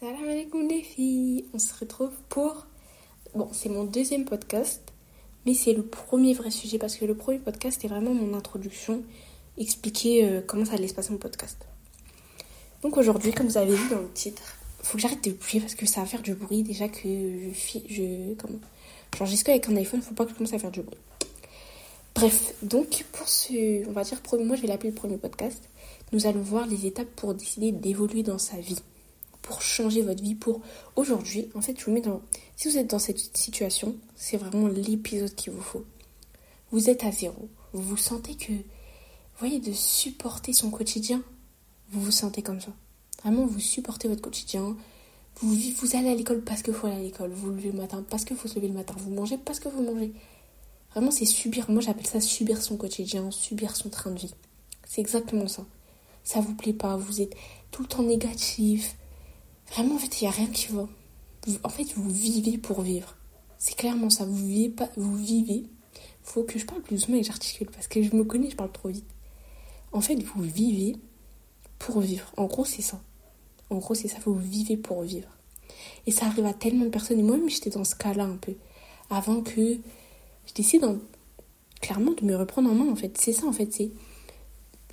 Salam alaikum les filles, on se retrouve pour... Bon, c'est mon deuxième podcast, mais c'est le premier vrai sujet parce que le premier podcast est vraiment mon introduction, expliquer euh, comment ça allait se passer mon podcast. Donc aujourd'hui, comme vous avez vu dans le titre, faut que j'arrête de bouger parce que ça va faire du bruit déjà que je... je comment J'enregistre avec un iPhone, faut pas que je commence à faire du bruit. Bref, donc pour ce, on va dire, moi je vais l'appeler le premier podcast, nous allons voir les étapes pour décider d'évoluer dans sa vie pour changer votre vie, pour aujourd'hui. En fait, je vous mets dans. Si vous êtes dans cette situation, c'est vraiment l'épisode qu'il vous faut. Vous êtes à zéro. Vous vous sentez que. Vous voyez, de supporter son quotidien, vous vous sentez comme ça. Vraiment, vous supportez votre quotidien. Vous, vous allez à l'école parce qu'il faut aller à l'école. Vous levez le matin parce qu'il faut se lever le matin. Vous mangez parce que vous mangez. Vraiment, c'est subir. Moi, j'appelle ça subir son quotidien, subir son train de vie. C'est exactement ça. Ça vous plaît pas, vous êtes tout le temps négatif, Vraiment, en fait, il n'y a rien qui va. En fait, vous vivez pour vivre. C'est clairement ça. Vous vivez pas. Vous vivez. Faut que je parle plus doucement et j'articule parce que je me connais, je parle trop vite. En fait, vous vivez pour vivre. En gros, c'est ça. En gros, c'est ça. Vous vivez pour vivre. Et ça arrive à tellement de personnes. Et moi-même, j'étais dans ce cas-là un peu. Avant que je décide clairement de me reprendre en main, en fait. C'est ça, en fait. C'est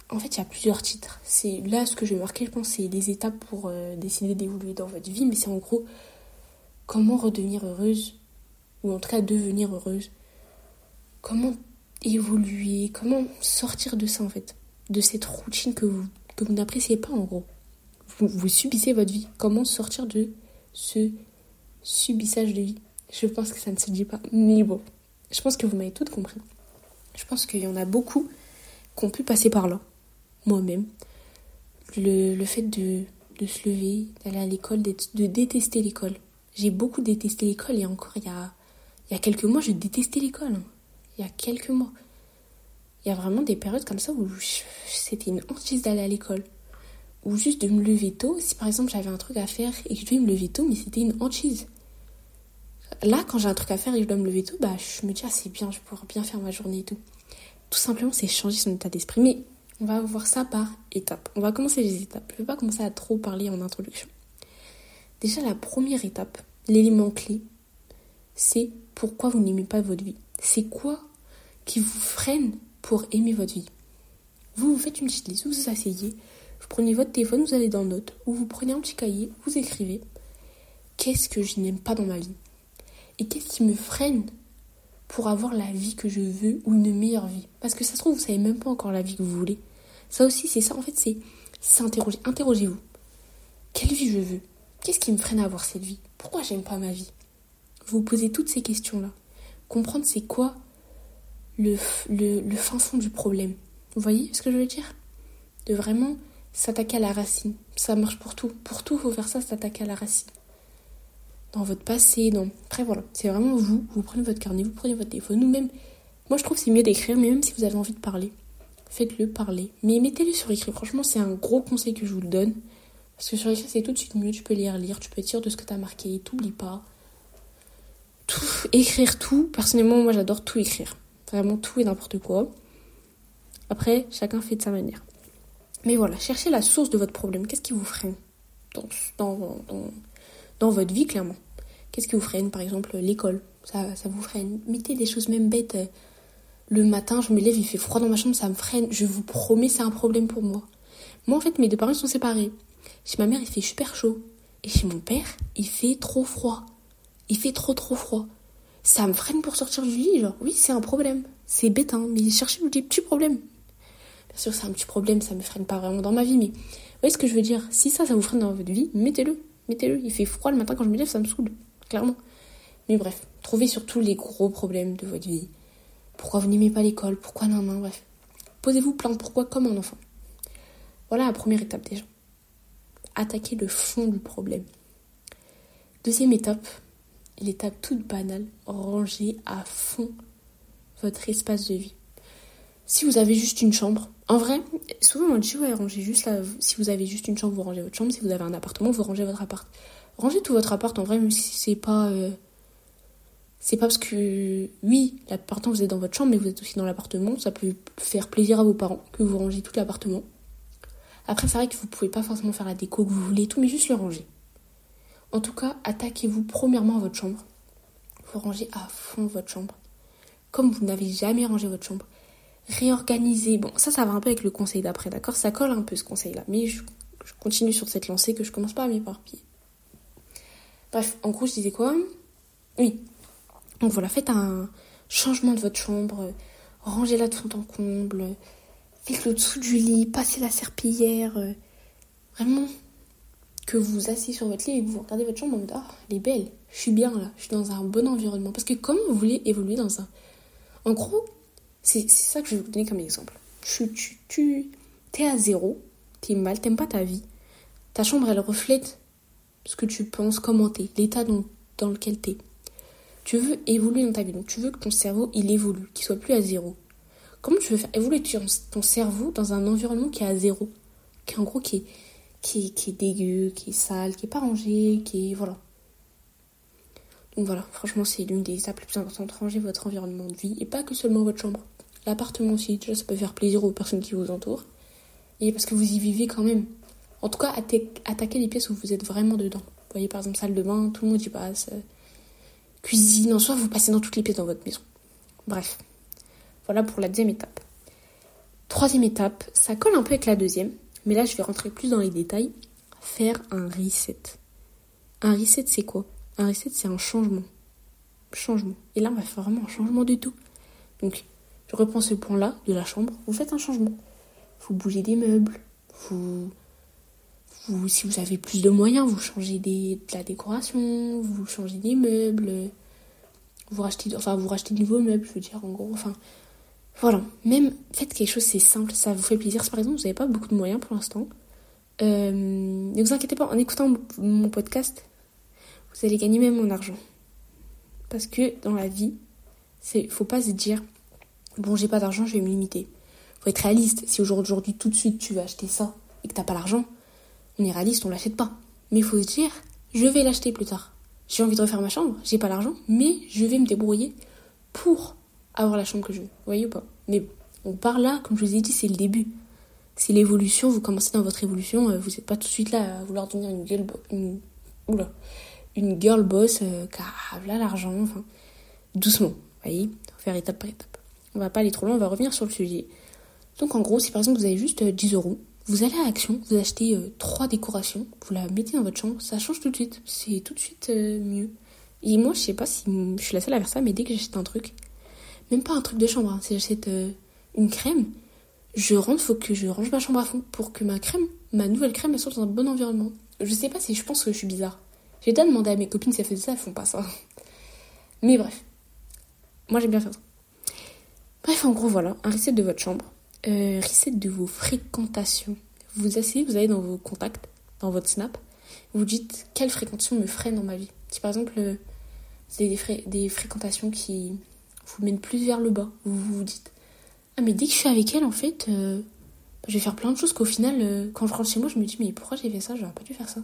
en fait, il y a plusieurs titres. C'est là ce que je vais marquer, je pense, c'est les étapes pour euh, décider d'évoluer dans votre vie, mais c'est en gros comment redevenir heureuse, ou en tout cas devenir heureuse. Comment évoluer, comment sortir de ça en fait, de cette routine que vous, que vous n'appréciez pas en gros. Vous, vous subissez votre vie. Comment sortir de ce subissage de vie? Je pense que ça ne se dit pas, mais bon, je pense que vous m'avez tout compris. Je pense qu'il y en a beaucoup qui ont pu passer par là moi-même. Le, fait de, se lever, d'aller à l'école, de détester l'école. J'ai beaucoup détesté l'école et encore il y a, y a quelques mois, je détestais l'école. Il y a quelques mois. Il y a vraiment des périodes comme ça où c'était une hantise d'aller à l'école. Ou juste de me lever tôt. Si par exemple j'avais un truc à faire et que je devais me lever tôt, mais c'était une hantise. Là, quand j'ai un truc à faire et que je dois me lever tôt, bah, je me dis, ah, c'est bien, je pourrais bien faire ma journée et tout. Tout simplement, c'est changer son état d'esprit. Mais on va voir ça par étapes. On va commencer les étapes. Je ne vais pas commencer à trop parler en introduction. Déjà, la première étape, l'élément clé, c'est pourquoi vous n'aimez pas votre vie. C'est quoi qui vous freine pour aimer votre vie? Vous, vous faites une petite liste, vous vous asseyez, vous prenez votre téléphone, vous allez dans Notes, ou vous prenez un petit cahier, vous écrivez Qu'est-ce que je n'aime pas dans ma vie? Et qu'est-ce qui me freine pour avoir la vie que je veux ou une meilleure vie. Parce que ça se trouve, vous savez même pas encore la vie que vous voulez. Ça aussi, c'est ça, en fait, c'est s'interroger. Interrogez-vous. Quelle vie je veux? Qu'est-ce qui me freine à avoir cette vie? Pourquoi j'aime pas ma vie? Vous posez toutes ces questions-là. Comprendre c'est quoi le, le, le fin fond du problème? Vous voyez ce que je veux dire? De vraiment s'attaquer à la racine. Ça marche pour tout. Pour tout, il faut faire ça, s'attaquer à la racine dans votre passé, dans... Après voilà, c'est vraiment vous, vous prenez votre carnet, vous prenez votre téléphone, ou même, moi je trouve c'est mieux d'écrire, mais même si vous avez envie de parler, faites-le parler. Mais mettez-le sur écrit, franchement c'est un gros conseil que je vous donne, parce que sur écrit c'est tout de suite mieux, tu peux lire, lire, tu peux dire de ce que tu as marqué, t'oublies pas. Tout, écrire tout, personnellement moi j'adore tout écrire, vraiment tout et n'importe quoi. Après, chacun fait de sa manière. Mais voilà, cherchez la source de votre problème, qu'est-ce qui vous freine dans, dans, dans votre vie clairement? Qu'est-ce qui vous freine Par exemple, l'école? Ça, ça vous freine? Mettez des choses même bêtes. Le matin, je me lève, il fait froid dans ma chambre, ça me freine. Je vous promets, c'est un problème pour moi. Moi, en fait, mes deux parents sont séparés. Chez ma mère, il fait super chaud. Et chez mon père, il fait trop froid. Il fait trop trop froid. Ça me freine pour sortir du lit, genre. Oui, c'est un problème. C'est bête, hein, mais cherchez des petits problèmes. Bien sûr, c'est un petit problème, ça me freine pas vraiment dans ma vie, mais vous voyez ce que je veux dire? Si ça, ça vous freine dans votre vie, mettez-le. Mettez-le. Il fait froid le matin quand je me lève, ça me saoule clairement. Mais bref, trouvez surtout les gros problèmes de votre vie. Pourquoi vous n'aimez pas l'école? Pourquoi non, non, bref. Posez-vous plein de pourquoi comme un enfant. Voilà la première étape déjà. Attaquer le fond du problème. Deuxième étape, l'étape toute banale, ranger à fond votre espace de vie. Si vous avez juste une chambre, en vrai, souvent on dit ouais, rangez juste là. Si vous avez juste une chambre, vous rangez votre chambre. Si vous avez un appartement, vous rangez votre appart. Rangez tout votre appart en vrai, même si c'est pas. Euh, c'est pas parce que. Oui, l'appartement vous êtes dans votre chambre, mais vous êtes aussi dans l'appartement. Ça peut faire plaisir à vos parents que vous rangez tout l'appartement. Après, c'est vrai que vous pouvez pas forcément faire la déco que vous voulez, tout, mais juste le ranger. En tout cas, attaquez-vous premièrement à votre chambre. Vous rangez à fond votre chambre. Comme vous n'avez jamais rangé votre chambre. Réorganisez. Bon, ça, ça va un peu avec le conseil d'après, d'accord? Ça colle un peu ce conseil-là. Mais je, continue sur cette lancée que je commence pas à m'éparpiller. Bref, en gros, je disais quoi? Oui. Donc voilà, faites un changement de votre chambre. Rangez-la de fond en comble. Faites le dessous du lit. Passez la serpillière. Vraiment, que vous vous asseyez sur votre lit et que vous regardez votre chambre en mode Ah, elle est belle, je suis bien là, je suis dans un bon environnement. Parce que comme vous voulez évoluer dans un. En gros, c'est ça que je vais vous donner comme exemple. Tu, tu, tu es à zéro, t'es mal, t'aimes pas ta vie. Ta chambre, elle reflète ce que tu penses, comment t'es, l'état dans, dans lequel t'es. Tu veux évoluer dans ta vie, donc tu veux que ton cerveau, il évolue, qu'il soit plus à zéro. Comment tu veux faire évoluer ton cerveau dans un environnement qui est à zéro Qui en gros, qui est, qui, qui est dégueu, qui est sale, qui est pas rangé, qui est. Voilà. Donc voilà, franchement, c'est l'une des étapes les plus importantes. Ranger votre environnement de vie et pas que seulement votre chambre. L'appartement aussi, déjà, ça peut faire plaisir aux personnes qui vous entourent. Et parce que vous y vivez quand même. En tout cas, attaquez les pièces où vous êtes vraiment dedans. Vous voyez, par exemple, salle de bain, tout le monde y passe. Euh, cuisine, en soi, vous passez dans toutes les pièces dans votre maison. Bref. Voilà pour la deuxième étape. Troisième étape, ça colle un peu avec la deuxième. Mais là, je vais rentrer plus dans les détails. Faire un reset. Un reset, c'est quoi? Un reset, c'est un changement. Changement. Et là, on va faire vraiment un changement du tout. Donc, je reprends ce point-là de la chambre. Vous faites un changement. Vous bougez des meubles. Vous, si vous avez plus de moyens, vous changez de la décoration. Vous changez des meubles. Vous rachetez, enfin, vous rachetez de nouveaux meubles, je veux dire, en gros. Enfin, voilà, même faites quelque chose, c'est simple, ça vous fait plaisir. par exemple vous n'avez pas beaucoup de moyens pour l'instant, euh, ne vous inquiétez pas, en écoutant mon podcast, vous allez gagner même mon argent. Parce que dans la vie, c'est faut pas se dire bon j'ai pas d'argent, je vais me limiter. Faut être réaliste. Si aujourd'hui tout de suite tu veux acheter ça et que t'as pas l'argent, on est réaliste, on l'achète pas. Mais faut se dire je vais l'acheter plus tard. J'ai envie de refaire ma chambre, j'ai pas l'argent, mais je vais me débrouiller pour avoir la chambre que je veux. Vous voyez ou pas? Mais on part là, comme je vous ai dit, c'est le début. C'est l'évolution, vous commencez dans votre évolution, euh, vous n'êtes pas tout de suite là à vouloir devenir une girl, une, oula, une girl boss euh, car là l'argent, enfin, doucement, vous voyez, faire étape par étape. On va pas aller trop loin, on va revenir sur le sujet. Donc en gros, si par exemple vous avez juste 10 euh, euros, vous allez à Action, vous achetez trois décorations, vous la mettez dans votre chambre, ça change tout de suite, c'est tout de suite mieux. Et moi, je sais pas si je suis la seule à faire ça, mais dès que j'achète un truc, même pas un truc de chambre, hein. si j'achète euh, une crème, je rentre, faut que je range ma chambre à fond pour que ma crème, ma nouvelle crème, elle soit dans un bon environnement. Je sais pas si je pense que je suis bizarre. J'ai déjà demandé à mes copines si elles faisaient ça, elles font pas ça. Mais bref. Moi j'aime bien faire ça. Bref, en gros, voilà, un reset de votre chambre. Euh, reset de vos fréquentations. Vous vous allez dans vos contacts, dans votre snap, vous dites quelle fréquentation me freine dans ma vie? Si par exemple, euh, c'est des, fréquentations qui, vous mène plus vers le bas. Vous vous dites Ah, mais dès que je suis avec elle, en fait, euh, je vais faire plein de choses qu'au final, euh, quand je rentre chez moi, je me dis Mais pourquoi j'ai fait ça? J'aurais pas dû faire ça.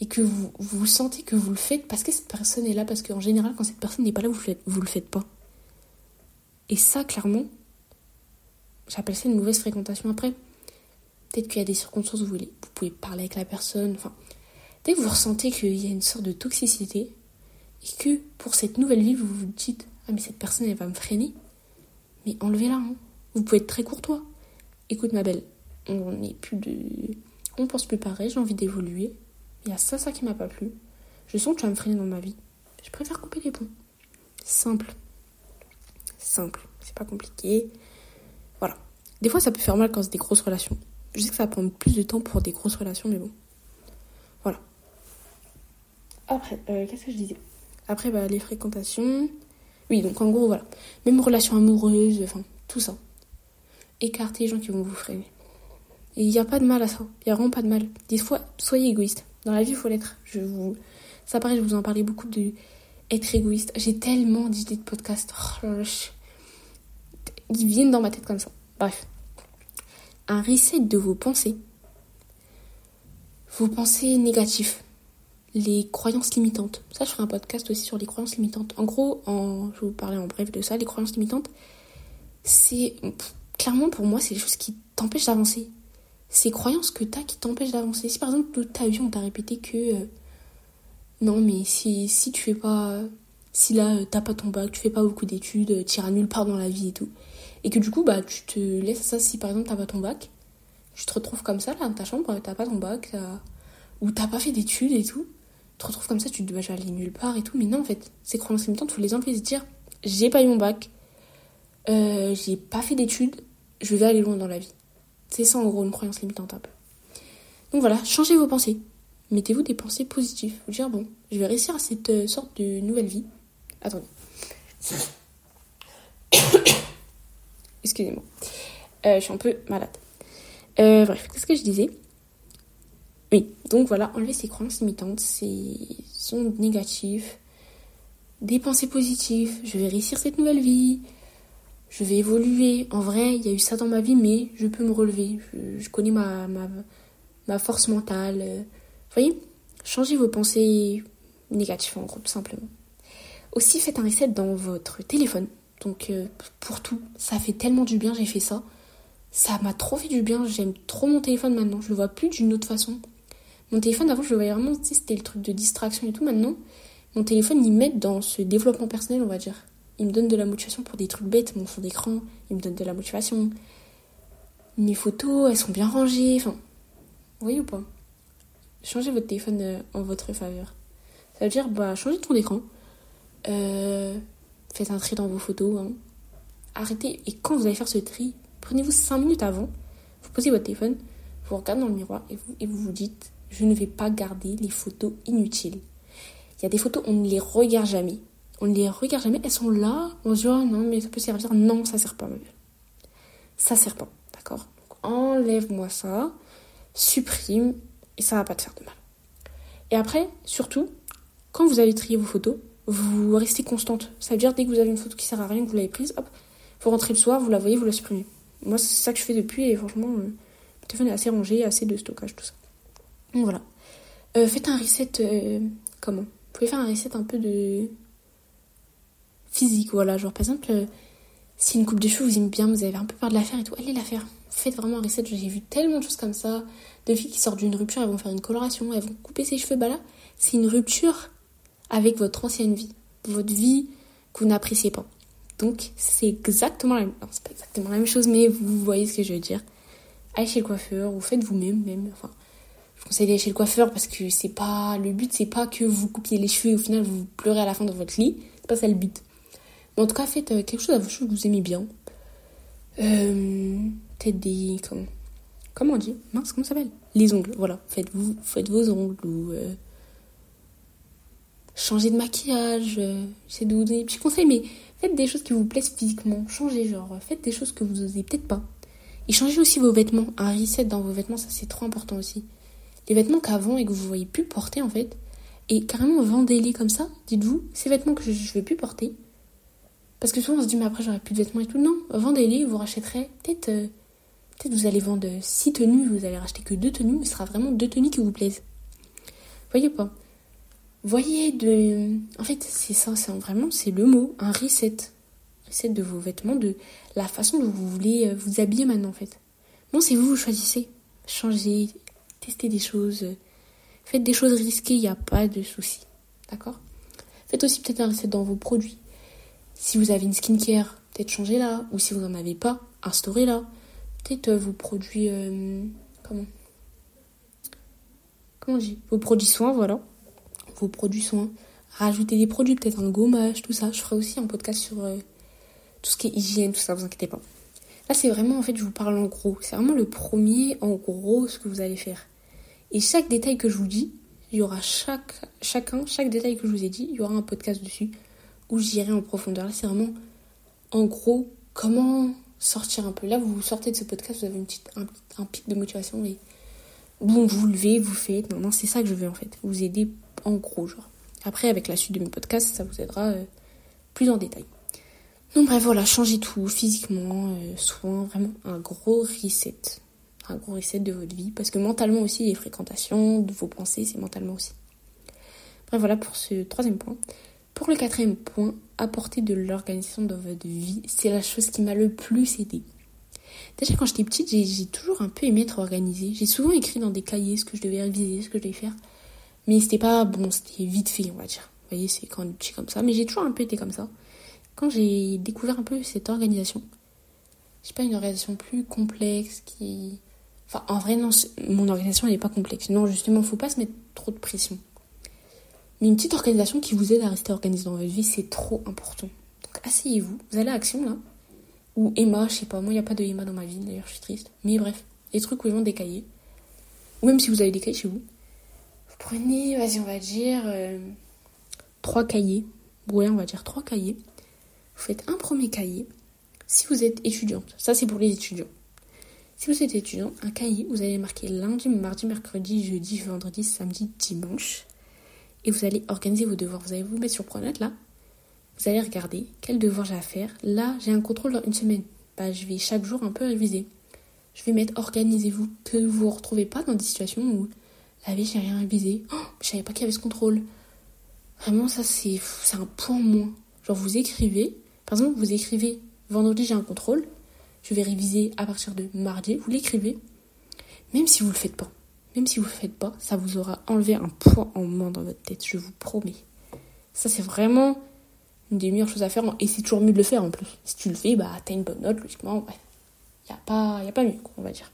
Et que vous, vous sentez que vous le faites parce que cette personne est là. Parce qu'en général, quand cette personne n'est pas là, vous, faites, vous le faites pas. Et ça, clairement, j'appelle ça une mauvaise fréquentation après. Peut-être qu'il y a des circonstances où vous, vous pouvez parler avec la personne. Enfin, dès que vous ressentez qu'il y a une sorte de toxicité, et que pour cette nouvelle vie, vous vous dites ah, mais cette personne, elle va me freiner. Mais enlevez-la. Hein. Vous pouvez être très courtois. Écoute, ma belle, on n'est plus de. On pense plus pareil, j'ai envie d'évoluer. Il y a ça, ça qui m'a pas plu. Je sens que tu vas me freiner dans ma vie. Je préfère couper les ponts. Simple. Simple. C'est pas compliqué. Des fois, ça peut faire mal quand c'est des grosses relations. Je sais que ça va prendre plus de temps pour des grosses relations, mais bon. Voilà. Après, euh, qu'est-ce que je disais? Après, bah, les fréquentations. Oui, donc en gros, voilà. Même relation amoureuse, enfin, tout ça. Écartez les gens qui vont vous freiner. Et il n'y a pas de mal à ça. Il n'y a vraiment pas de mal. Des fois, soyez égoïste. Dans la vie, il faut l'être. Je vous... Ça paraît, je vous en parlais beaucoup de être égoïste. J'ai tellement d'idées de podcast. Oh Ils viennent dans ma tête comme ça. Bref. Un reset de vos pensées. Vos pensées négatives les croyances limitantes. Ça, je ferai un podcast aussi sur les croyances limitantes. En gros, en, je vais vous parler en bref de ça. Les croyances limitantes, c'est clairement pour moi, c'est des choses qui t'empêchent d'avancer. Ces croyances que tu as qui t'empêchent d'avancer. Si par exemple, toute ta vie, on t'a répété que, euh, non, mais si, si tu fais pas. Si là, t'as pas ton bac, tu fais pas beaucoup d'études, tu iras nulle part dans la vie et tout. Et que du coup, bah, tu te laisses ça si par exemple t'as pas ton bac. Tu te retrouves comme ça, là, dans ta chambre, t'as pas ton bac, ou t'as pas fait d'études et tout. Tu te retrouves comme ça, tu te dis, bah, aller nulle part et tout. Mais non, en fait, ces croyances limitantes, faut les enlever et se dire, j'ai pas eu mon bac, euh, j'ai pas fait d'études, je vais aller loin dans la vie. C'est ça en gros une croyance limitante un peu. Donc voilà, changez vos pensées. Mettez-vous des pensées positives. Vous dire bon, je vais réussir à cette euh, sorte de nouvelle vie. Attendez. Excusez-moi. Euh, je suis un peu malade. Euh, bref, qu'est-ce que je disais? Oui, donc voilà, enlever ces croyances limitantes, ces ondes négatives, des pensées positives. Je vais réussir cette nouvelle vie je vais évoluer. En vrai, il y a eu ça dans ma vie, mais je peux me relever. Je, connais ma, ma, force mentale. Vous voyez? Changez vos pensées négatives, en gros, tout simplement. Aussi, faites un reset dans votre téléphone. Donc, euh, pour tout, ça fait tellement du bien, j'ai fait ça. Ça m'a trop fait du bien, j'aime trop mon téléphone maintenant. Je le vois plus d'une autre façon. Mon téléphone, avant, je le voyais vraiment, c'était le truc de distraction et tout. Maintenant, mon téléphone, il m'aide dans ce développement personnel, on va dire il me donne de la motivation pour des trucs bêtes, mon fond d'écran, il me donne de la motivation. Mes photos, elles sont bien rangées, enfin, vous voyez ou pas? Changez votre téléphone euh, en votre faveur. Ça veut dire, bah, changez de fond d'écran. Euh, faites un tri dans vos photos. Hein. Arrêtez, et quand vous allez faire ce tri, prenez-vous 5 minutes avant, vous posez votre téléphone, vous regardez dans le miroir et vous, vous dites, je ne vais pas garder les photos inutiles. Il y a des photos, on ne les regarde jamais on les regarde jamais, elles sont là, on se dit oh non mais ça peut servir, non ça sert pas ma Ça sert pas, d'accord? Enlève-moi ça, supprime et ça va pas te faire de mal. Et après, surtout, quand vous avez trié vos photos, vous restez constante. Ça veut dire dès que vous avez une photo qui sert à rien, que vous l'avez prise, hop, vous rentrez le soir, vous la voyez, vous la supprimez. Moi c'est ça que je fais depuis et franchement, euh, mon téléphone est assez rangé, assez de stockage, tout ça. Donc voilà. Euh, faites un reset, euh, comment? Vous pouvez faire un reset un peu de physique. Voilà, genre par exemple, euh, si une coupe de cheveux vous aime bien, vous avez un peu peur de la faire et tout, allez la faire. Faites vraiment un reset. J'ai vu tellement de choses comme ça. De filles qui sortent d'une rupture, elles vont faire une coloration, elles vont couper ses cheveux. Bah là, c'est une rupture avec votre ancienne vie. Votre vie que vous n'appréciez pas. Donc, c'est exactement la même... Non, pas exactement la même chose, mais vous voyez ce que je veux dire. Allez chez le coiffeur, ou faites vous-même, même. Enfin, je conseille d'aller chez le coiffeur parce que c'est pas... Le but, c'est pas que vous coupiez les cheveux et au final, vous pleurez à la fin de votre lit. C'est pas ça le but. Mais en tout cas, faites euh, quelque chose à vos cheveux que vous aimez bien. Euh, Peut-être des. Comment, comment on dit? Mince, comment ça s'appelle? Les ongles, voilà. Faites, vous, faites vos ongles ou. Euh, changez de maquillage. Euh, J'essaie de vous donner des petits conseils, mais faites des choses qui vous plaisent physiquement. Changez, genre. Faites des choses que vous osez peut-être pas. Et changez aussi vos vêtements. Un reset dans vos vêtements, ça c'est trop important aussi. Les vêtements qu'avant et que vous voyez plus porter en fait. Et carrément vendez-les comme ça. Dites-vous, ces vêtements que je ne vais plus porter, parce que souvent on se dit, mais après j'aurai plus de vêtements et tout. Non, vendez-les, vous rachèterez. Peut-être euh, peut-être vous allez vendre six tenues, vous allez racheter que deux tenues, mais ce sera vraiment deux tenues qui vous plaisent. Voyez pas Voyez de. En fait, c'est ça, c'est vraiment, c'est le mot, un reset. Reset de vos vêtements, de la façon dont vous voulez euh, vous habiller maintenant en fait. Non, c'est vous, vous choisissez. Changez, testez des choses, faites des choses risquées, il n'y a pas de souci. D'accord? Faites aussi peut-être un reset dans vos produits. Si vous avez une skincare, peut-être changez là. Ou si vous n'en avez pas, instaurez là. Peut-être euh, vos produits. Euh, comment? Comment on dit? Vos produits soins, voilà. Vos produits soins. Rajoutez des produits, peut-être un gommage, tout ça. Je ferai aussi un podcast sur euh, tout ce qui est hygiène, tout ça, vous inquiétez pas. Là, c'est vraiment, en fait, je vous parle en gros. C'est vraiment le premier, en gros, ce que vous allez faire. Et chaque détail que je vous dis, il y aura chaque, chacun, chaque détail que je vous ai dit, il y aura un podcast dessus où j'irai en profondeur. Là, c'est vraiment, en gros, comment sortir un peu. Là, vous sortez de ce podcast, vous avez une petite, un, pic de motivation et bon, vous levez, vous faites. Non, non, c'est ça que je veux en fait. Vous aider en gros, genre. Après, avec la suite de mes podcasts, ça vous aidera euh, plus en détail. Donc bref, voilà, changez tout physiquement, euh, vraiment un gros reset. Un gros reset de votre vie. Parce que mentalement aussi, les fréquentations, de vos pensées, c'est mentalement aussi. Bref, voilà pour ce troisième point. Pour le quatrième point, apporter de l'organisation dans votre vie, c'est la chose qui m'a le plus aidé. Déjà quand j'étais petite, j'ai toujours un peu aimé être organisée. J'ai souvent écrit dans des cahiers ce que je devais réviser, ce que je devais faire. Mais c'était pas bon, c'était vite fait, on va dire. Vous voyez, c'est quand on est comme ça. Mais j'ai toujours un peu été comme ça. Quand j'ai découvert un peu cette organisation, je sais pas, une organisation plus complexe qui. Enfin, en vrai, non, mon organisation, elle n'est pas complexe. Non, justement, faut pas se mettre trop de pression. Mais une petite organisation qui vous aide à rester organisé dans votre vie, c'est trop important. Donc, asseyez-vous, vous allez à Action, là. Ou Emma, je sais pas, moi, il n'y a pas de Emma dans ma vie, d'ailleurs, je suis triste. Mais bref, les trucs où ils vont des cahiers. Ou même si vous avez des cahiers chez vous. Prenez, vas-y, on va dire, euh, trois cahiers. On va dire trois cahiers. Vous faites un premier cahier. Si vous êtes étudiante, ça c'est pour les étudiants. Si vous êtes étudiant, un cahier, vous allez marquer lundi, mardi, mercredi, jeudi, vendredi, samedi, dimanche. Et vous allez organiser vos devoirs. Vous allez vous mettre sur Pronote là. Vous allez regarder quel devoir j'ai à faire. Là, j'ai un contrôle dans une semaine. Bah, je vais chaque jour un peu réviser. Je vais mettre organisez-vous. Que vous ne vous retrouvez pas dans des situations où la vie, j'ai rien révisé. Oh, je savais pas qu'il y avait ce contrôle. Vraiment, ça, c'est un point moins. Genre, vous écrivez. Par exemple, vous écrivez vendredi, j'ai un contrôle. Je vais réviser à partir de mardi. Vous l'écrivez. Même si vous le faites pas. Même si vous le faites pas, ça vous aura enlevé un point en moins dans votre tête. Je vous promets. Ça, c'est vraiment une des meilleures choses à faire. Et c'est toujours mieux de le faire en plus. Si tu le fais, bah, t'as une bonne note, logiquement. Ouais. Y a pas, y a pas mieux, on va dire.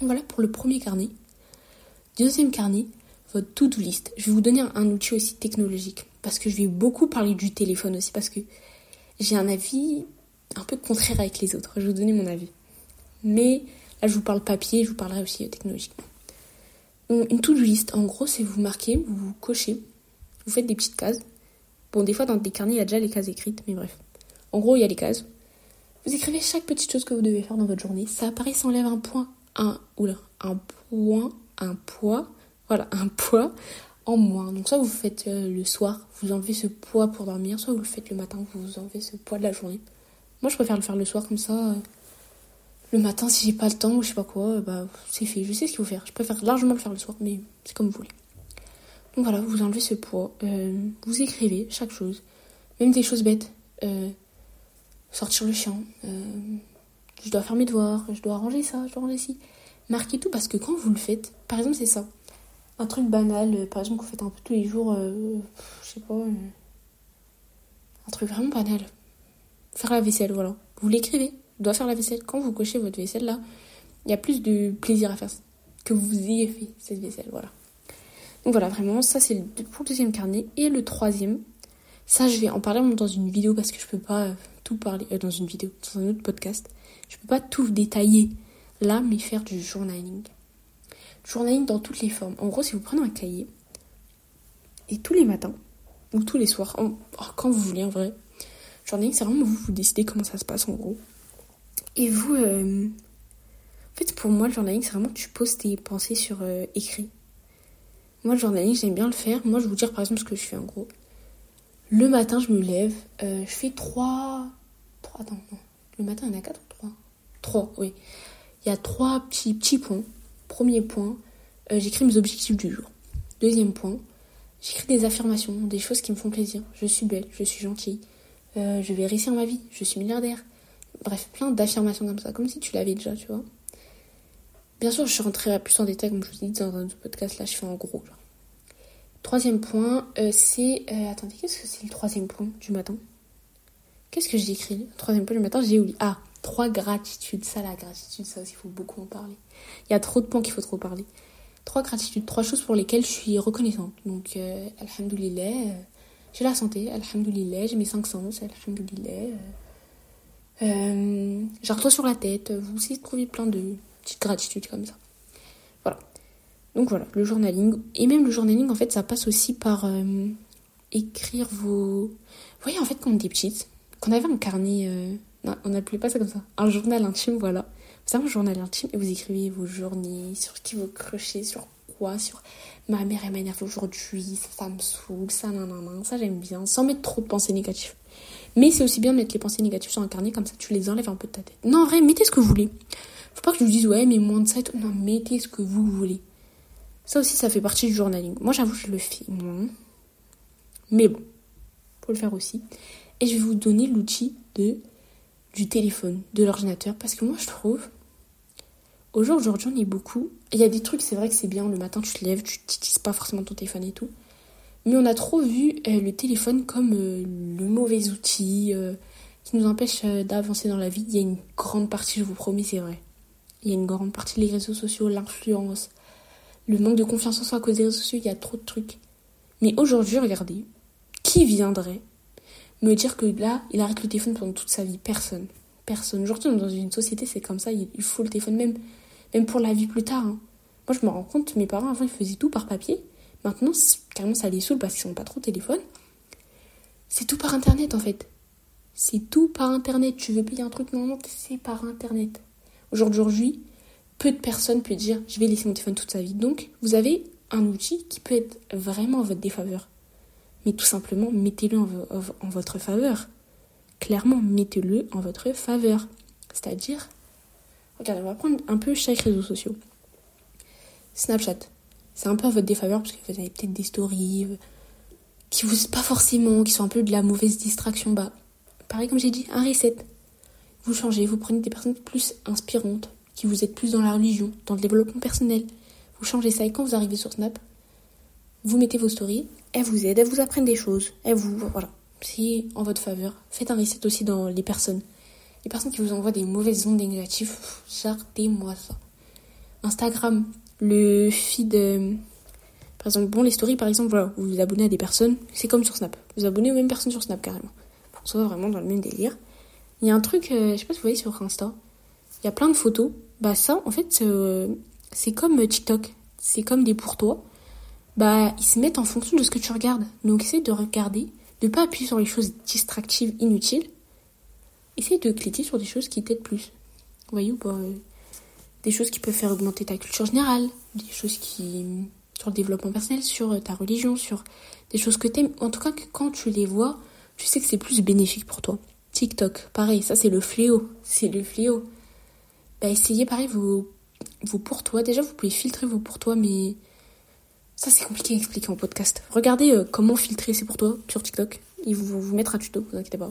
voilà pour le premier carnet. Deuxième carnet, votre to-do list. Je vais vous donner un, outil aussi technologique. Parce que je vais beaucoup parler du téléphone aussi. Parce que j'ai un avis un peu contraire avec les autres. Je vais vous donner mon avis. Mais là, je vous parle papier, je vous parlerai aussi technologiquement. Donc, une to-do list, en gros, c'est vous marquez, vous cochez, vous faites des petites cases. Bon, des fois, dans des carnets, il y a déjà les cases écrites, mais bref. En gros, il y a les cases. Vous écrivez chaque petite chose que vous devez faire dans votre journée. Ça apparaît, ça enlève un point, oula, un point, un poids, voilà, un poids en moins. Donc, soit vous faites euh, le soir, vous enlevez ce poids pour dormir, soit vous le faites le matin, vous enlevez ce poids de la journée. Moi, je préfère le faire le soir comme ça. Euh, le matin, si j'ai pas le temps ou je sais pas quoi, euh, bah c'est fait. Je sais ce qu'il faut faire. Je préfère largement le faire le soir, mais c'est comme vous voulez. Donc voilà, vous enlevez ce poids. vous écrivez chaque chose. Même des choses bêtes sortir le chien, je dois faire mes devoirs, je dois ranger ça, je dois ranger ci. Marquez tout parce que quand vous le faites, par exemple, c'est ça. Un truc banal, euh, par exemple, que vous faites un peu tous les jours, euh, je sais pas, un truc vraiment banal. Faire la vaisselle, voilà. Vous l'écrivez, je dois faire la vaisselle. Quand vous cochez votre vaisselle là, il y a plus de plaisir à faire que vous ayez fait cette vaisselle, voilà. Donc voilà, vraiment, ça c'est pour le deuxième carnet. Et le troisième, ça je vais en parler dans une vidéo parce que je peux pas tout parler euh, dans une vidéo, dans un autre podcast. Je peux pas tout détailler là, mais faire du journaling. journaling dans toutes les formes. En gros, si vous prenez un cahier et tous les matins ou tous les soirs, quand vous voulez en vrai, journaling, c'est vraiment vous, vous décidez comment ça se passe en gros. Et vous, euh, en fait, pour moi, le journaling, c'est vraiment tu poses tes pensées sur euh, écrit. Moi, le journaling, j'aime bien le faire. Moi, je vais vous dire par exemple ce que je fais en gros. Le matin, je me lève, euh, je fais trois. Trois, attends, non. Le matin, il y en a quatre ou trois? Trois, oui. Il y a trois petits, petits points. Premier point, euh, j'écris mes objectifs du jour. Deuxième point, j'écris des affirmations, des choses qui me font plaisir. Je suis belle, je suis gentille, euh, je vais réussir ma vie, je suis milliardaire. Bref, plein d'affirmations comme ça, comme si tu l'avais déjà, tu vois. Bien sûr, je rentrerai plus en détail, comme je vous dit dans un podcast, là, je fais en gros. Troisième point, euh, c'est... Attendez, qu'est-ce que c'est le troisième point du matin? Qu'est-ce que j'ai écrit? Le troisième point du matin, j'ai oublié. Ah, trois gratitudes. Ça, la gratitude, ça aussi, il faut beaucoup en parler. Il y a trop de points qu'il faut trop parler. Trois gratitudes, trois choses pour lesquelles je suis reconnaissante. Donc, euh, alhamdoulilah, euh, j'ai la santé, alhamdoulilah, j'ai mes cinq sens, alhamdoulilah. Euh, j'ai un toit sur la tête. Vous aussi trouvez plein de petites gratitudes comme ça. Donc voilà, le journaling. Et même le journaling, en fait, ça passe aussi par euh, écrire vos... Vous voyez, en fait, quand on était petites, qu'on avait un carnet... On n'appelait pas ça comme ça. Un journal intime, voilà. Avez un journal intime et vous écrivez vos journées, sur qui vous crochez, sur quoi, sur ma mère elle m'énerve aujourd'hui, ça, me saoule, ça, nan, nan, nan, ça j'aime bien, sans mettre trop de pensées négatives. Mais c'est aussi bien de mettre les pensées négatives sur un carnet, comme ça tu les enlèves un peu de ta tête. Non, en vrai, mettez ce que vous voulez. Faut pas que je vous dise, ouais, mais moins de ça. Non, mettez ce que vous voulez. Ça aussi, ça fait partie du journaling. Moi, j'avoue, je le fais moins. Mais bon, faut le faire aussi. Et je vais vous donner l'outil de du téléphone, de l'ordinateur, parce que moi, je trouve, Au jour on est beaucoup. Il y a des trucs, c'est vrai que c'est bien, le matin tu te lèves, tu n'utilises pas forcément ton téléphone et tout. Mais on a trop vu euh, le téléphone comme euh, le mauvais outil euh, qui nous empêche d'avancer dans la vie. Il y a une grande partie, je vous promets, c'est vrai. Il y a une grande partie des réseaux sociaux, l'influence, le manque de confiance en soi à cause des réseaux sociaux, il y a trop de trucs. Mais aujourd'hui, regardez, qui viendrait me dire que là, il arrête le téléphone pendant toute sa vie Personne. Personne. Aujourd'hui, dans une société, c'est comme ça, il faut le téléphone même, même pour la vie plus tard. Hein. Moi, je me rends compte, mes parents, avant, ils faisaient tout par papier. Maintenant, carrément, ça les saoule parce qu'ils n'ont pas trop de téléphone. C'est tout par Internet, en fait. C'est tout par Internet. Tu veux payer un truc, non, non, c'est par Internet. Aujourd'hui, peu de personnes peuvent dire je vais laisser mon téléphone toute sa vie. Donc, vous avez un outil qui peut être vraiment en votre défaveur. Mais tout simplement, mettez-le en, votre faveur. Clairement, mettez-le en votre faveur. C'est-à-dire, regardez, on va prendre un peu chaque réseau social. Snapchat, c'est un peu en votre défaveur parce que vous avez peut-être des stories euh, qui vous pas forcément, qui sont un peu de la mauvaise distraction. Bah, pareil comme j'ai dit, un reset. Vous changez, vous prenez des personnes plus inspirantes, qui vous êtes plus dans la religion, dans le développement personnel. Vous changez ça et quand vous arrivez sur Snap, vous mettez vos stories, elles vous aident, elles vous apprennent des choses, elles vous... Voilà. C'est en votre faveur. Faites un reset aussi dans les personnes. Les personnes qui vous envoient des mauvaises ondes négatives, sortez-moi ça. Instagram, le feed... Euh, par exemple, bon, les stories, par exemple, voilà, vous vous abonnez à des personnes, c'est comme sur Snap. Vous, vous abonnez aux mêmes personnes sur Snap, carrément. Pour soit vraiment dans le même délire. Il y a un truc, euh, je sais pas si vous voyez sur Insta, il y a plein de photos. Bah ça, en fait, c'est comme TikTok. C'est comme des pour toi. Bah, ils se mettent en fonction de ce que tu regardes. Donc, essaye de regarder, de pas appuyer sur les choses distractives, inutiles. Essaye de cliquer sur des choses qui t'aident plus. Voyez pas euh, Des choses qui peuvent faire augmenter ta culture générale. Des choses qui... sur le développement personnel, sur euh, ta religion, sur des choses que t'aimes. En tout cas, que quand tu les vois, tu sais que c'est plus bénéfique pour toi. TikTok, pareil, ça c'est le fléau. C'est le fléau. Bah, essayez pareil vos, vos pour toi. Déjà, vous pouvez filtrer vos pour toi, mais ça c'est compliqué à expliquer en podcast. Regardez euh, comment filtrer ces pour toi sur TikTok. Vont vous mettre un tuto, vous inquiétez pas.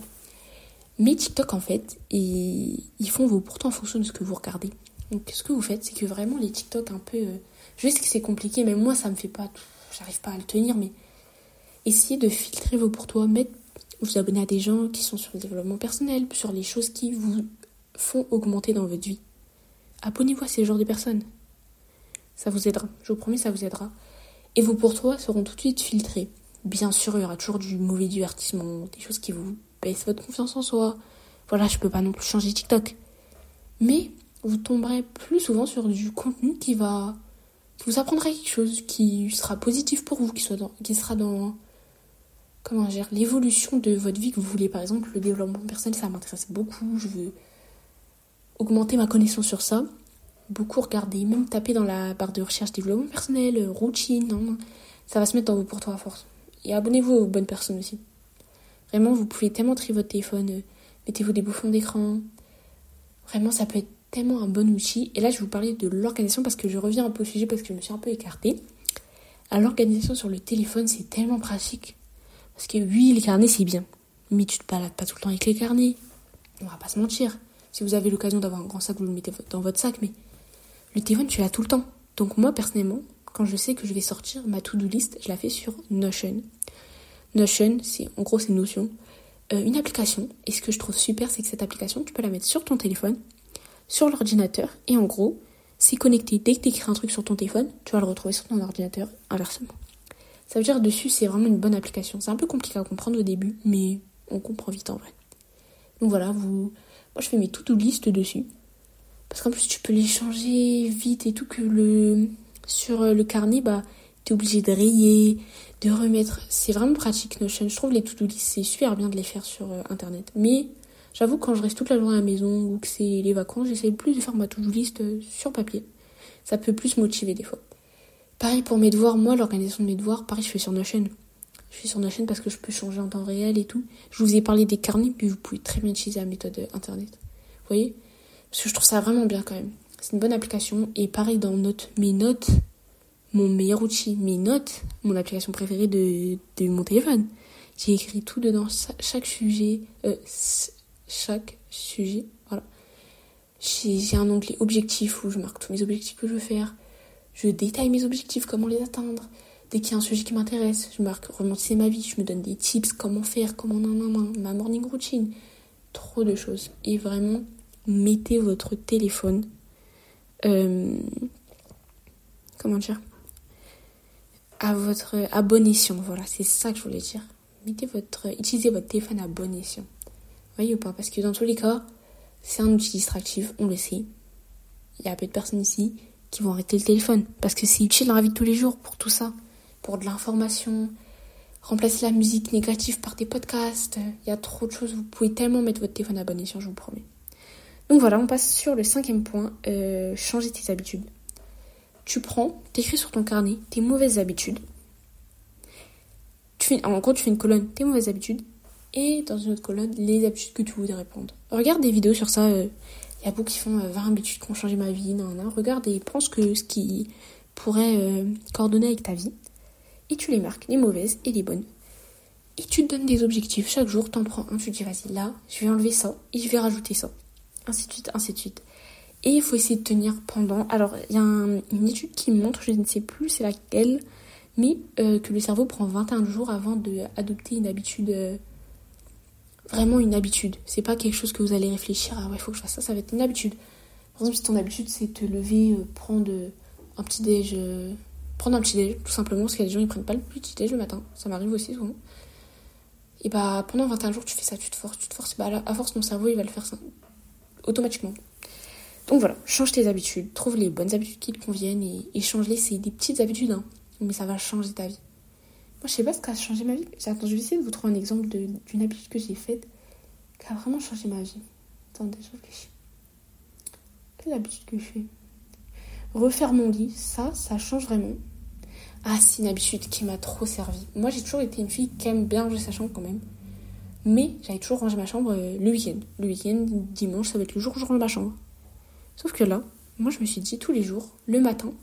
Mais TikTok, en fait, ils, ils font vos pour toi en fonction de ce que vous regardez. Donc, ce que vous faites, c'est que vraiment les TikTok un peu. Euh, je sais que c'est compliqué, mais moi, ça me fait pas. J'arrive pas à le tenir, mais essayez de filtrer vos pour toi, mettre vous abonner à des gens qui sont sur le développement personnel, sur les choses qui vous font augmenter dans votre vie. Abonnez-vous à ces genres de personnes. Ça vous aidera. Je vous promets, ça vous aidera. Et vos pour toi seront tout de suite filtrés. Bien sûr, il y aura toujours du mauvais divertissement, des choses qui vous baissent votre confiance en soi. Voilà, je peux pas non plus changer TikTok. Mais vous tomberez plus souvent sur du contenu qui va qui vous apprendra quelque chose, qui sera positif pour vous, qui, soit dans, qui sera dans comment dire l'évolution de votre vie que vous voulez. Par exemple, le développement personnel, ça m'intéresse beaucoup. Je veux augmenter ma connaissance sur ça. Beaucoup regarder, même taper dans la barre de recherche développement personnel, euh, routine, hein. ça va se mettre dans vos pour toi à force. Et abonnez-vous aux bonnes personnes aussi. Vraiment, vous pouvez tellement trier votre téléphone, euh, mettez-vous des bouffons d'écran. Vraiment, ça peut être tellement un bon outil. Et là, je vais vous parler de l'organisation parce que je reviens un peu au sujet parce que je me suis un peu écartée. À l'organisation sur le téléphone, c'est tellement pratique. Parce que oui, les carnets, c'est bien. Mais tu te balades pas tout le temps avec les carnets. On va pas se mentir. Si vous avez l'occasion d'avoir un grand sac, vous le mettez dans votre sac, mais le téléphone, tu l'as tout le temps. Donc moi, personnellement, quand je sais que je vais sortir ma to-do list, je la fais sur Notion. Notion, c'est en gros, c'est Notion. Euh, une application. Et ce que je trouve super, c'est que cette application, tu peux la mettre sur ton téléphone, sur l'ordinateur, et en gros, c'est connecté. Dès que tu écris un truc sur ton téléphone, tu vas le retrouver sur ton ordinateur, inversement. Ça veut dire dessus, c'est vraiment une bonne application. C'est un peu compliqué à comprendre au début, mais on comprend vite en vrai. Donc voilà, vous, moi, je fais mes to-do list dessus. Parce qu'en plus, tu peux les changer vite et tout, que le sur le carnet, bah, t'es obligé de rayer, de remettre. C'est vraiment pratique, Notion. Je trouve les to-do list, c'est super bien de les faire sur euh, Internet. Mais j'avoue, quand je reste toute la journée à la maison ou que c'est les vacances, j'essaie plus de faire ma to-do list euh, sur papier. Ça peut plus motiver des fois. Pareil pour mes devoirs, moi, l'organisation de mes devoirs, pareil, je fais sur Notion. Je suis sur chaîne parce que je peux changer en temps réel et tout. Je vous ai parlé des carnets, puis vous pouvez très bien utiliser la méthode internet. Vous voyez? Parce que je trouve ça vraiment bien quand même. C'est une bonne application. Et pareil dans Notes. Mes notes, mon meilleur outil, mes notes, mon application préférée de, de mon téléphone. J'ai écrit tout dedans, chaque sujet, euh, chaque sujet, voilà. J'ai un onglet objectif où je marque tous mes objectifs que je veux faire. Je détaille mes objectifs, comment les atteindre. Dès qu'il y a un sujet qui m'intéresse, je marque romantiser ma vie, je me donne des tips, comment faire, comment nan, ma morning routine. Trop de choses. Et vraiment, mettez votre téléphone. Euh, comment dire À votre à. Voilà, c'est ça que je voulais dire. Mettez votre, utilisez votre téléphone à bon. Voyez ou pas? Parce que dans tous les cas, c'est un outil distractif, on le sait. Il y a peu de personnes ici qui vont arrêter le téléphone parce que c'est utile dans la vie tous les jours pour tout ça pour de l'information, remplacer la musique négative par des podcasts. Il y a trop de choses. Vous pouvez tellement mettre votre téléphone à bon je vous promets. Donc voilà, on passe sur le cinquième point, euh, changer tes habitudes. Tu prends, t'écris sur ton carnet tes mauvaises habitudes. Tu fais, en gros, tu fais une colonne tes mauvaises habitudes et dans une autre colonne les habitudes que tu voudrais prendre. Regarde des vidéos sur ça. Il euh, y a beaucoup qui font 20 euh, habitudes qui ont changé ma vie. Non, non. Regarde et pense que ce qui pourrait coordonner avec ta vie et tu les marques, les mauvaises et les bonnes. Et tu te donnes des objectifs. Chaque jour, t'en prends un, tu te dis, vas-y, là, je vais enlever ça et je vais rajouter ça. Ainsi de suite, ainsi de suite. Et il faut essayer de tenir pendant. Alors, il y a une étude qui montre, je ne sais plus c'est laquelle, mais euh, que le cerveau prend 21 jours avant d'adopter une habitude. Euh, vraiment une habitude. C'est pas quelque chose que vous allez réfléchir, ah ouais, faut que je fasse ça, ça va être une habitude. Par exemple, si ton habitude c'est te lever, euh, prendre un petit déj prendre un petit déj, tout simplement, parce qu'il y a des gens qui prennent pas le petit déj le matin. Ça m'arrive aussi souvent. Et bah, pendant 21 jours, tu fais ça, tu te forces, tu te forces. Bah, à force, ton cerveau, il va le faire automatiquement. Donc voilà, change tes habitudes, trouve les bonnes habitudes qui te conviennent et, change-les. C'est des petites habitudes, hein, mais ça va changer ta vie. Moi, je sais pas ce qui a changé ma vie. Attends, je vais essayer de vous trouver un exemple d'une habitude que j'ai faite qui a vraiment changé ma vie. Attendez, je réfléchis. Quelle habitude que je fais? Refaire mon lit, ça, ça change vraiment. Ah, c'est une habitude qui m'a trop servi. Moi, j'ai toujours été une fille qui aime bien ranger sa chambre quand même. Mais j'avais toujours rangé ma chambre euh, le week-end. Le week-end, dimanche, ça va être le jour où je range ma chambre. Sauf que là, moi, je me suis dit tous les jours, le matin,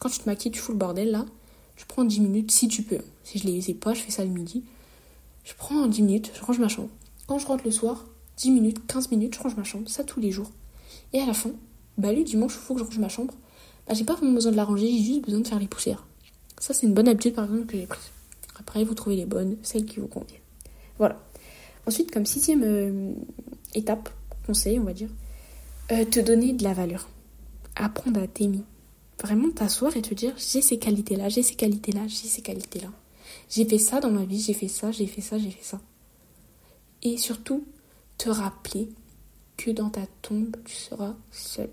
quand tu te maquilles, tu fous le bordel là. Tu prends 10 minutes si tu peux. Si je les sais pas, je fais ça le midi. Je prends 10 minutes, je range ma chambre. Quand je rentre le soir, 10 minutes, 15 minutes, je range ma chambre. Ça tous les jours. Et à la fin, bah le dimanche, il faut que je range ma chambre. Bah, j'ai pas vraiment besoin de la ranger, j'ai juste besoin de faire les poussières. Ça, c'est une bonne habitude, par exemple, que j'ai prise. Après, vous trouvez les bonnes, celles qui vous conviennent. Voilà. Ensuite, comme sixième euh, étape, conseil, on va dire, euh, te donner de la valeur. Apprendre à t'aimer. Vraiment t'asseoir et te dire, j'ai ces qualités-là, j'ai ces qualités-là, j'ai ces qualités-là. J'ai fait ça dans ma vie, j'ai fait ça, j'ai fait ça, j'ai fait ça. Et surtout, te rappeler que dans ta tombe, tu seras seul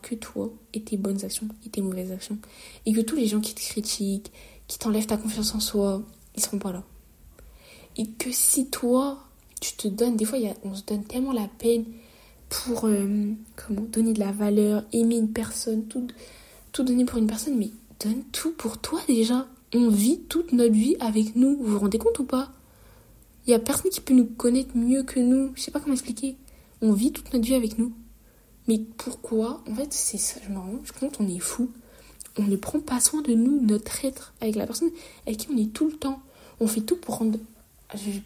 que toi et tes bonnes actions et tes mauvaises actions. Et que tous les gens qui te critiquent, qui t'enlèvent ta confiance en soi, ils seront pas là. Et que si toi, tu te donnes, des fois, on se donne tellement la peine pour euh, comment donner de la valeur, aimer une personne, tout, donner pour une personne, mais donne tout pour toi déjà. On vit toute notre vie avec nous. Vous vous rendez compte ou pas? Il y a personne qui peut nous connaître mieux que nous. Je sais pas comment expliquer. On vit toute notre vie avec nous. Mais pourquoi? En fait, c'est ça, je me rends compte, on est fou. On ne prend pas soin de nous, notre être, avec la personne avec qui on est tout le temps. On fait tout pour rendre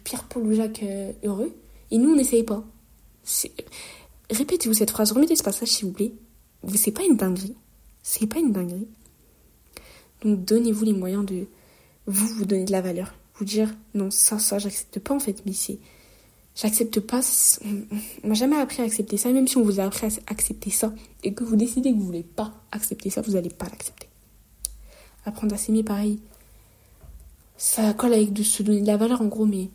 Pierre-Paul ou Jacques euh, heureux, et nous, on n'essaye pas. Répétez-vous cette phrase, remettez ce passage, s'il vous plaît. C'est pas une dinguerie. C'est pas une dinguerie. Donc, donnez-vous les moyens de vous, vous donner de la valeur. Vous dire, non, ça, ça, j'accepte pas, en fait, mais c'est j'accepte pas. On m'a jamais appris à accepter ça. même si on vous a appris à accepter ça et que vous décidez que vous voulez pas accepter ça, vous n'allez pas l'accepter. Apprendre à s'aimer, pareil. Ça colle avec de se donner de la valeur en gros, mais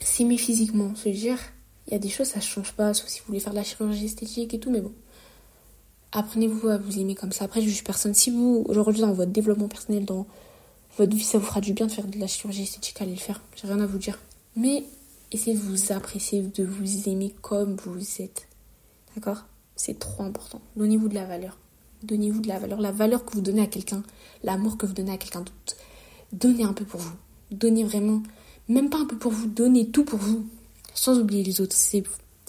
s'aimer physiquement, se dire, il y a des choses, ça ne change pas, sauf si vous voulez faire de la chirurgie esthétique et tout, mais bon. Apprenez-vous à vous aimer comme ça. Après, je suis personne. Si vous, aujourd'hui, dans votre développement personnel, dans votre vie, ça vous fera du bien de faire de la chirurgie esthétique, allez le faire. J'ai rien à vous dire. Mais essayez de vous apprécier, de vous aimer comme vous êtes. D'accord? C'est trop important. Donnez-vous de la valeur. Donnez-vous de la valeur. La valeur que vous donnez à quelqu'un, l'amour que vous donnez à quelqu'un d'autre. Donnez un peu pour vous. Donnez vraiment, même pas un peu pour vous, donnez tout pour vous. Sans oublier les autres. C'est,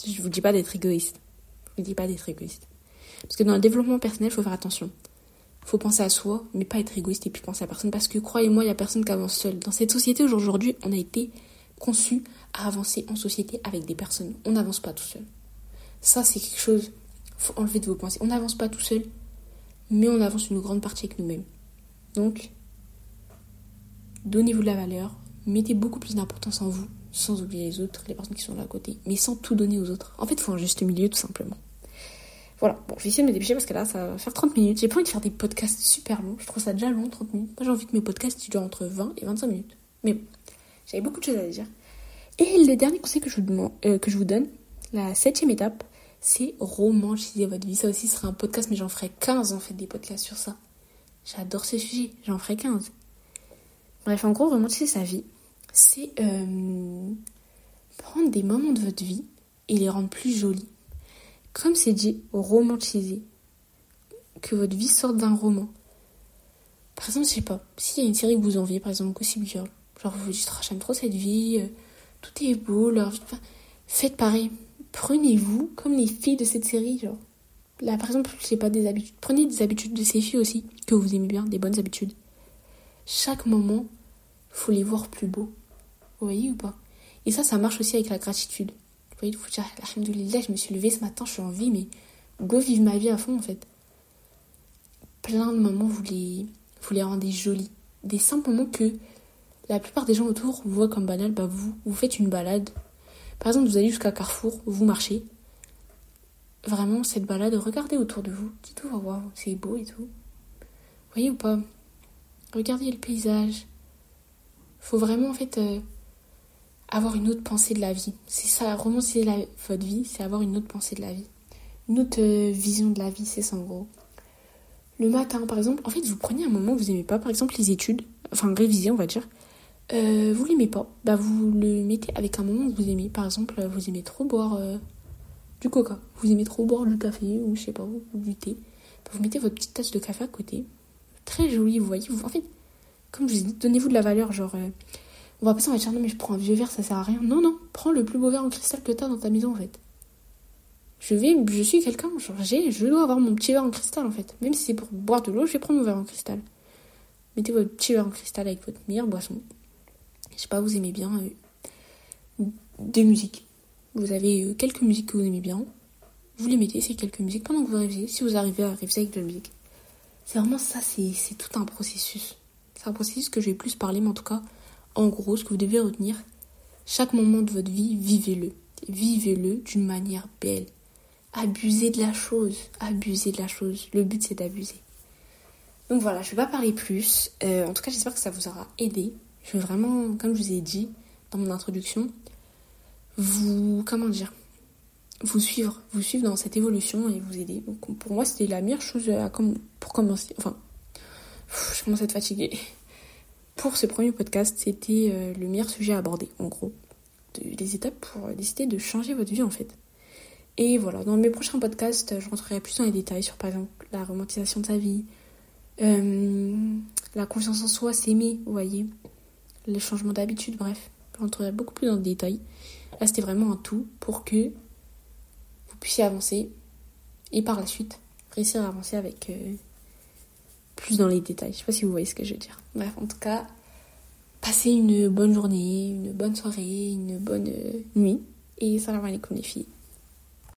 je vous dis pas d'être égoïste. Je vous dis pas d'être égoïste. Parce que dans le développement personnel, il faut faire attention. Il faut penser à soi, mais pas être égoïste et puis penser à personne. Parce que croyez-moi, il n'y a personne qui avance seul. Dans cette société aujourd'hui, on a été conçu à avancer en société avec des personnes. On n'avance pas tout seul. Ça, c'est quelque chose, faut enlever de vos pensées. On n'avance pas tout seul, mais on avance une grande partie avec nous-mêmes. Donc, donnez-vous de la valeur, mettez beaucoup plus d'importance en vous, sans oublier les autres, les personnes qui sont là à côté, mais sans tout donner aux autres. En fait, il faut un juste milieu, tout simplement. Voilà, bon, je de me dépêcher parce que là, ça va faire 30 minutes. J'ai pas envie de faire des podcasts super longs. Je trouve ça déjà long, 30 minutes. Moi, j'ai envie que mes podcasts durent entre 20 et 25 minutes. Mais bon, j'avais beaucoup de choses à dire. Et le dernier conseil que je vous, demande, euh, que je vous donne, la septième étape, c'est romantiser votre vie. Ça aussi sera un podcast, mais j'en ferai 15 en fait, des podcasts sur ça. J'adore ce sujet, j'en ferai 15. Bref, en gros, romantiser sa vie, c'est euh, prendre des moments de votre vie et les rendre plus jolis. Comme c'est dit, romantiser. Que votre vie sorte d'un roman. Par exemple, je sais pas, s'il y a une série que vous enviez, par exemple Gossip Girl, genre vous vous dites, oh, j'aime trop cette vie, euh, tout est beau, leur vie. Faites pareil. Prenez-vous comme les filles de cette série, genre. Là, par exemple, je sais pas, des habitudes. Prenez des habitudes de ces filles aussi, que vous aimez bien, des bonnes habitudes. Chaque moment, faut les voir plus beaux. Vous voyez ou pas? Et ça, ça marche aussi avec la gratitude voyez, vous dire, alhamdoulilah, je me suis levée ce matin, je suis en vie, mais go vivre ma vie à fond en fait. Plein de moments, vous les, vous les rendez jolis. Des simples moments que la plupart des gens autour voient comme banal, bah vous, vous faites une balade. Par exemple, vous allez jusqu'à Carrefour, vous marchez. Vraiment, cette balade, regardez autour de vous. Dites-vous, waouh, c'est beau et tout. Voyez ou pas? Regardez le paysage. Faut vraiment, en fait, euh, avoir une autre pensée de la vie. C'est ça, romancer la, votre vie, c'est avoir une autre pensée de la vie. Une autre euh, vision de la vie, c'est ça en gros. Le matin, par exemple, en fait, vous prenez un moment que vous aimez pas, par exemple les études, enfin réviser, on va dire. Euh, vous l'aimez pas, bah vous le mettez avec un moment que vous aimez. Par exemple, vous aimez trop boire euh, du coca, vous aimez trop boire du café ou je sais pas, ou du thé. Bah, vous mettez votre petite tasse de café à côté. Très joli, vous voyez. Vous, en fait, comme je vous ai dit, donnez-vous de la valeur, genre. On va passer, on va dire non mais je prends un vieux verre, ça sert à rien. Non, non, prends le plus beau verre en cristal que t'as dans ta maison en fait. Je vais, je suis quelqu'un, j'ai, je dois avoir mon petit verre en cristal en fait. Même si c'est pour boire de l'eau, je vais prendre mon verre en cristal. Mettez votre petit verre en cristal avec votre meilleure boisson. Je sais pas, vous aimez bien euh, des musiques. Vous avez euh, quelques musiques que vous aimez bien. Vous les mettez, ces quelques musiques, pendant que vous révisez. Si vous arrivez à réviser avec de la musique. C'est vraiment ça, c'est tout un processus. C'est un processus que je vais plus parler, mais en tout cas, en gros, ce que vous devez retenir, chaque moment de votre vie, vivez-le. Vivez-le d'une manière belle. Abusez de la chose. Abusez de la chose. Le but, c'est d'abuser. Donc voilà, je ne vais pas parler plus. Euh, en tout cas, j'espère que ça vous aura aidé. Je veux vraiment, comme je vous ai dit dans mon introduction, vous, comment dire, vous suivre, vous suivre dans cette évolution et vous aider. Donc pour moi, c'était la meilleure chose à, pour commencer. Enfin, je commence à être fatiguée pour ce premier podcast, c'était euh, le meilleur sujet à aborder, en gros. des étapes pour décider de changer votre vie, en fait. Et voilà, dans mes prochains podcasts, je rentrerai plus dans les détails sur, par exemple, la romantisation de sa vie, euh, la confiance en soi, s'aimer, vous voyez, les changements d'habitude, bref. Je rentrerai beaucoup plus dans les détails. Là, c'était vraiment un tout pour que puissiez avancer et par la suite réussir à avancer avec euh, plus dans les détails. Je sais pas si vous voyez ce que je veux dire. Bref, en tout cas, passez une bonne journée, une bonne soirée, une bonne euh, nuit. Et salam alaikum les filles.